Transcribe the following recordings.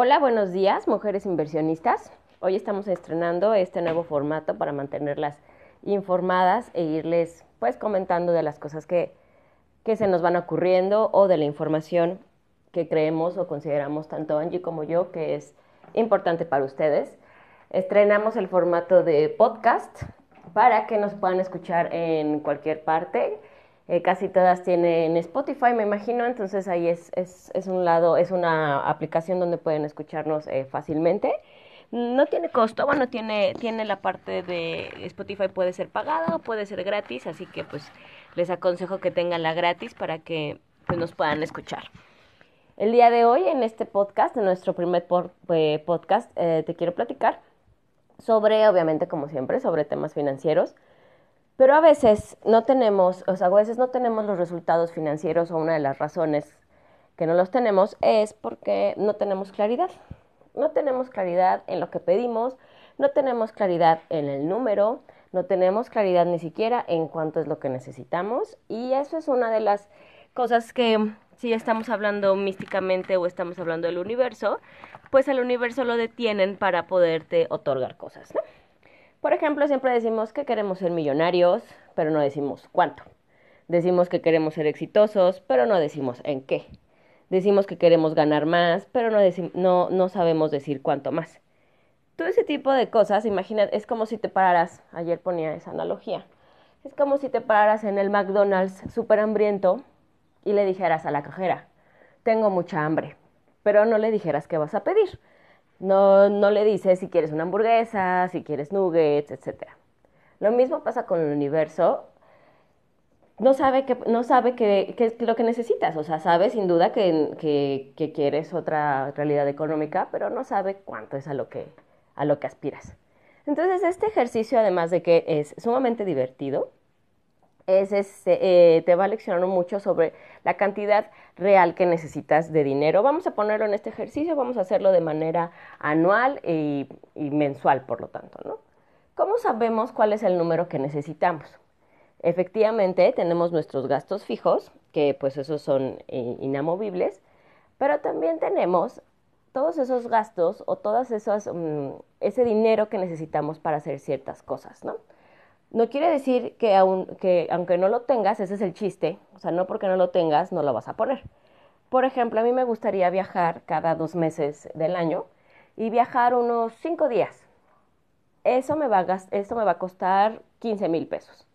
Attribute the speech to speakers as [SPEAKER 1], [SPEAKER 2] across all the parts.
[SPEAKER 1] Hola, buenos días, mujeres inversionistas. Hoy estamos estrenando este nuevo formato para mantenerlas informadas e irles pues comentando de las cosas que, que se nos van ocurriendo o de la información que creemos o consideramos tanto Angie como yo que es importante para ustedes. Estrenamos el formato de podcast para que nos puedan escuchar en cualquier parte eh, casi todas tienen Spotify, me imagino, entonces ahí es, es, es, un lado, es una aplicación donde pueden escucharnos eh, fácilmente. No tiene costo, bueno, tiene, tiene la parte de Spotify puede ser pagada o puede ser gratis, así que pues les aconsejo que tengan la gratis para que pues, nos puedan escuchar. El día de hoy en este podcast, en nuestro primer eh, podcast, te quiero platicar sobre, obviamente como siempre, sobre temas financieros. Pero a veces no tenemos, o sea, a veces no tenemos los resultados financieros o una de las razones que no los tenemos es porque no tenemos claridad. No tenemos claridad en lo que pedimos, no tenemos claridad en el número, no tenemos claridad ni siquiera en cuánto es lo que necesitamos y eso es una de las cosas que si estamos hablando místicamente o estamos hablando del universo, pues el universo lo detienen para poderte otorgar cosas, ¿no? Por ejemplo, siempre decimos que queremos ser millonarios, pero no decimos cuánto. Decimos que queremos ser exitosos, pero no decimos en qué. Decimos que queremos ganar más, pero no, no, no sabemos decir cuánto más. Todo ese tipo de cosas, imagina, es como si te pararas, ayer ponía esa analogía, es como si te pararas en el McDonald's súper hambriento y le dijeras a la cajera, tengo mucha hambre, pero no le dijeras qué vas a pedir. No, no le dices si quieres una hamburguesa, si quieres nuggets, etc. Lo mismo pasa con el universo. No sabe qué no sabe que, es lo que necesitas. O sea, sabe sin duda que, que, que, quieres otra realidad económica, pero no sabe cuánto es a lo que, a lo que aspiras. Entonces, este ejercicio, además de que es sumamente divertido, es este, eh, te va leccionando mucho sobre la cantidad real que necesitas de dinero. Vamos a ponerlo en este ejercicio, vamos a hacerlo de manera anual y, mensual, por lo tanto, ¿no? ¿Cómo sabemos cuál es el número que necesitamos? Efectivamente, tenemos nuestros gastos fijos, que pues esos son eh, inamovibles, pero también tenemos todos esos gastos o mm, ese dinero que necesitamos para hacer ciertas cosas, ¿no? No quiere decir que, aunque no lo tengas, ese es el chiste, o sea, no porque no lo tengas, no lo vas a poner. Por ejemplo, a mí me gustaría viajar cada dos meses del año y viajar unos cinco días. Eso me va a, eso me va a costar 15 mil pesos.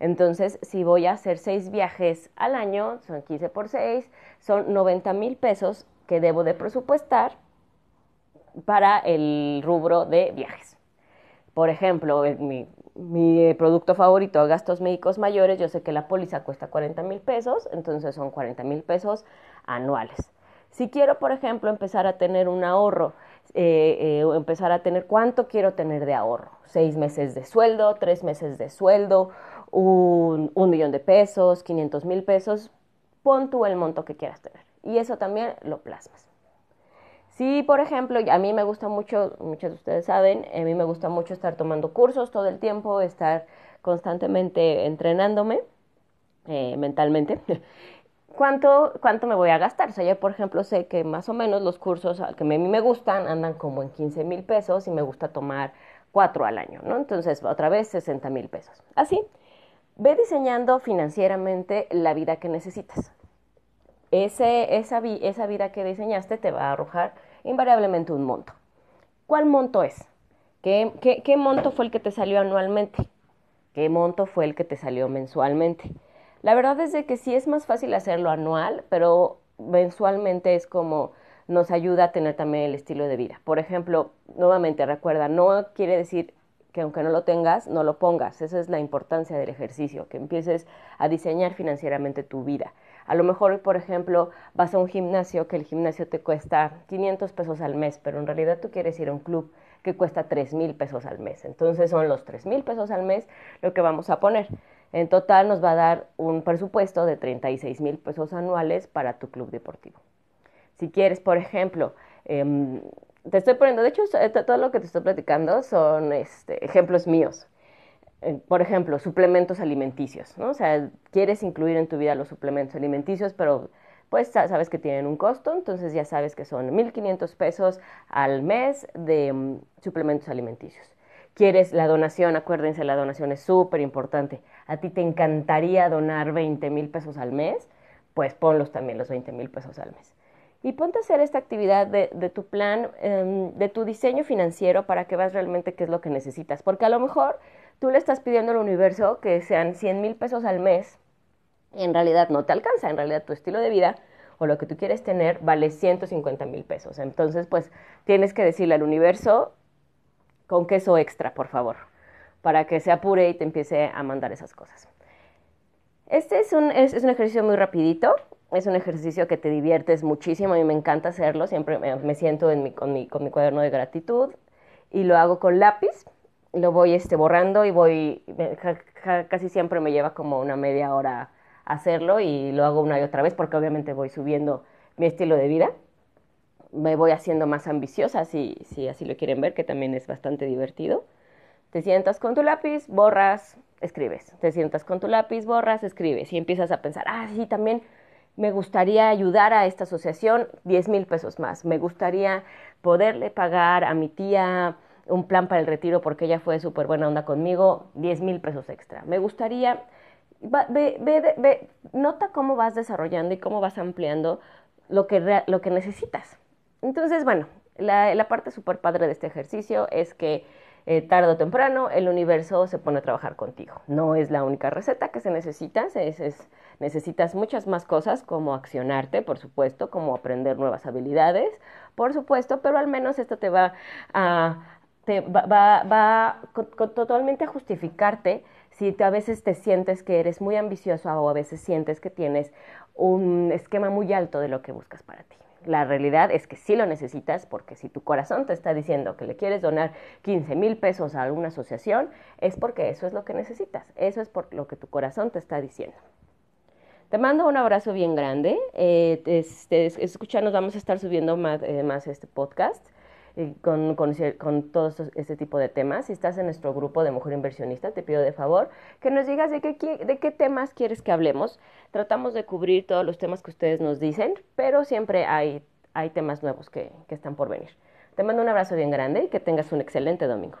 [SPEAKER 1] Entonces, si voy a hacer seis viajes al año, son 15 por 6, son 90 mil pesos que debo de presupuestar para el rubro de viajes. Por ejemplo, mi, mi producto favorito, gastos médicos mayores, yo sé que la póliza cuesta 40 mil pesos, entonces son 40 mil pesos anuales. Si quiero, por ejemplo, empezar a tener un ahorro, eh, eh, empezar a tener cuánto quiero tener de ahorro, seis meses de sueldo, tres meses de sueldo, un, un millón de pesos, 500 mil pesos, pon tú el monto que quieras tener. Y eso también lo plasmas. Sí, por ejemplo, a mí me gusta mucho, muchos de ustedes saben, a mí me gusta mucho estar tomando cursos todo el tiempo, estar constantemente entrenándome eh, mentalmente. ¿Cuánto, ¿Cuánto me voy a gastar? O sea, yo, por ejemplo, sé que más o menos los cursos que a mí me gustan andan como en 15 mil pesos y me gusta tomar cuatro al año, ¿no? Entonces, otra vez 60 mil pesos. Así, ve diseñando financieramente la vida que necesitas esa vida que diseñaste te va a arrojar invariablemente un monto. ¿Cuál monto es? ¿Qué, monto fue el que te salió anualmente? ¿Qué monto fue el que te salió mensualmente? La verdad es de que sí es más fácil hacerlo anual, pero mensualmente es como nos ayuda a tener también el estilo de vida. Por ejemplo, nuevamente recuerda, no quiere decir que aunque no lo tengas, no lo pongas. Esa es la importancia del ejercicio, que empieces a diseñar financieramente tu vida. A lo mejor, por ejemplo, vas a un gimnasio que el gimnasio te cuesta 500 pesos al mes, pero en realidad tú quieres ir a un club que cuesta 3 mil pesos al mes. Entonces son los 3 mil pesos al mes lo que vamos a poner. En total nos va a dar un presupuesto de 36 mil pesos anuales para tu club deportivo. Si quieres, por ejemplo, em, te estoy poniendo, de hecho, todo lo que te estoy platicando son este, ejemplos míos. Eh, por ejemplo, suplementos alimenticios, ¿no? O sea, quieres incluir en tu vida los suplementos alimenticios, pero pues sabes que tienen un costo, entonces ya sabes que son 1.500 pesos al mes de mm, suplementos alimenticios. Quieres la donación, acuérdense, la donación es súper importante. A ti te encantaría donar 20 mil pesos al mes, pues ponlos también los 20 mil pesos al mes. Y ponte a hacer esta actividad de, tu plan, em, de tu diseño financiero para que veas realmente qué es lo que necesitas. Porque a lo mejor tú le estás pidiendo al universo que sean 100 mil pesos al mes en realidad no te alcanza, en realidad tu estilo de vida o lo que tú quieres tener vale 150 mil pesos. Entonces, pues tienes que decirle al universo con queso extra, por favor, para que se apure y te empiece a mandar esas cosas. Este es un, es, un ejercicio muy rapidito, es un ejercicio que te diviertes muchísimo, a mí me encanta hacerlo, siempre me, siento con, mi, con mi cuaderno de gratitud y lo hago con lápiz, lo voy este, borrando y voy, casi siempre me lleva como una media hora hacerlo y lo hago una y otra vez porque obviamente voy subiendo mi estilo de vida. Me voy haciendo más ambiciosa, si, si así lo quieren ver, que también es bastante divertido. Te sientas con tu lápiz, borras, escribes. Te sientas con tu lápiz, borras, escribes. Y empiezas a pensar, ah, sí, también me gustaría ayudar a esta asociación 10 mil pesos más. Me gustaría poderle pagar a mi tía un plan para el retiro porque ella fue súper buena onda conmigo, 10 mil pesos extra. Me gustaría ve, ve, nota cómo vas desarrollando y cómo vas ampliando lo que, lo que necesitas. Entonces, bueno, la, la parte súper padre de este ejercicio es que eh, tarde o temprano el universo se pone a trabajar contigo. No es la única receta que se necesita, es, es, necesitas muchas más cosas como accionarte, por supuesto, como aprender nuevas habilidades, por supuesto, pero al menos esto te va a, te va, va, totalmente a justificarte si a veces te sientes que eres muy ambicioso o a veces sientes que tienes un esquema muy alto de lo que buscas para ti. La realidad es que sí lo necesitas porque si tu corazón te está diciendo que le quieres donar 15 mil pesos a alguna asociación, es porque eso es lo que necesitas, eso es por lo que tu corazón te está diciendo. Te mando un abrazo bien grande. Eh, escucha, vamos a estar subiendo más, eh, más este podcast con, con, con todo este tipo de temas. Si estás en nuestro grupo de Mujer Inversionista, te pido de favor que nos digas de qué, de qué temas quieres que hablemos. Tratamos de cubrir todos los temas que ustedes nos dicen, pero siempre hay, hay temas nuevos que, que están por venir. Te mando un abrazo bien grande y que tengas un excelente domingo.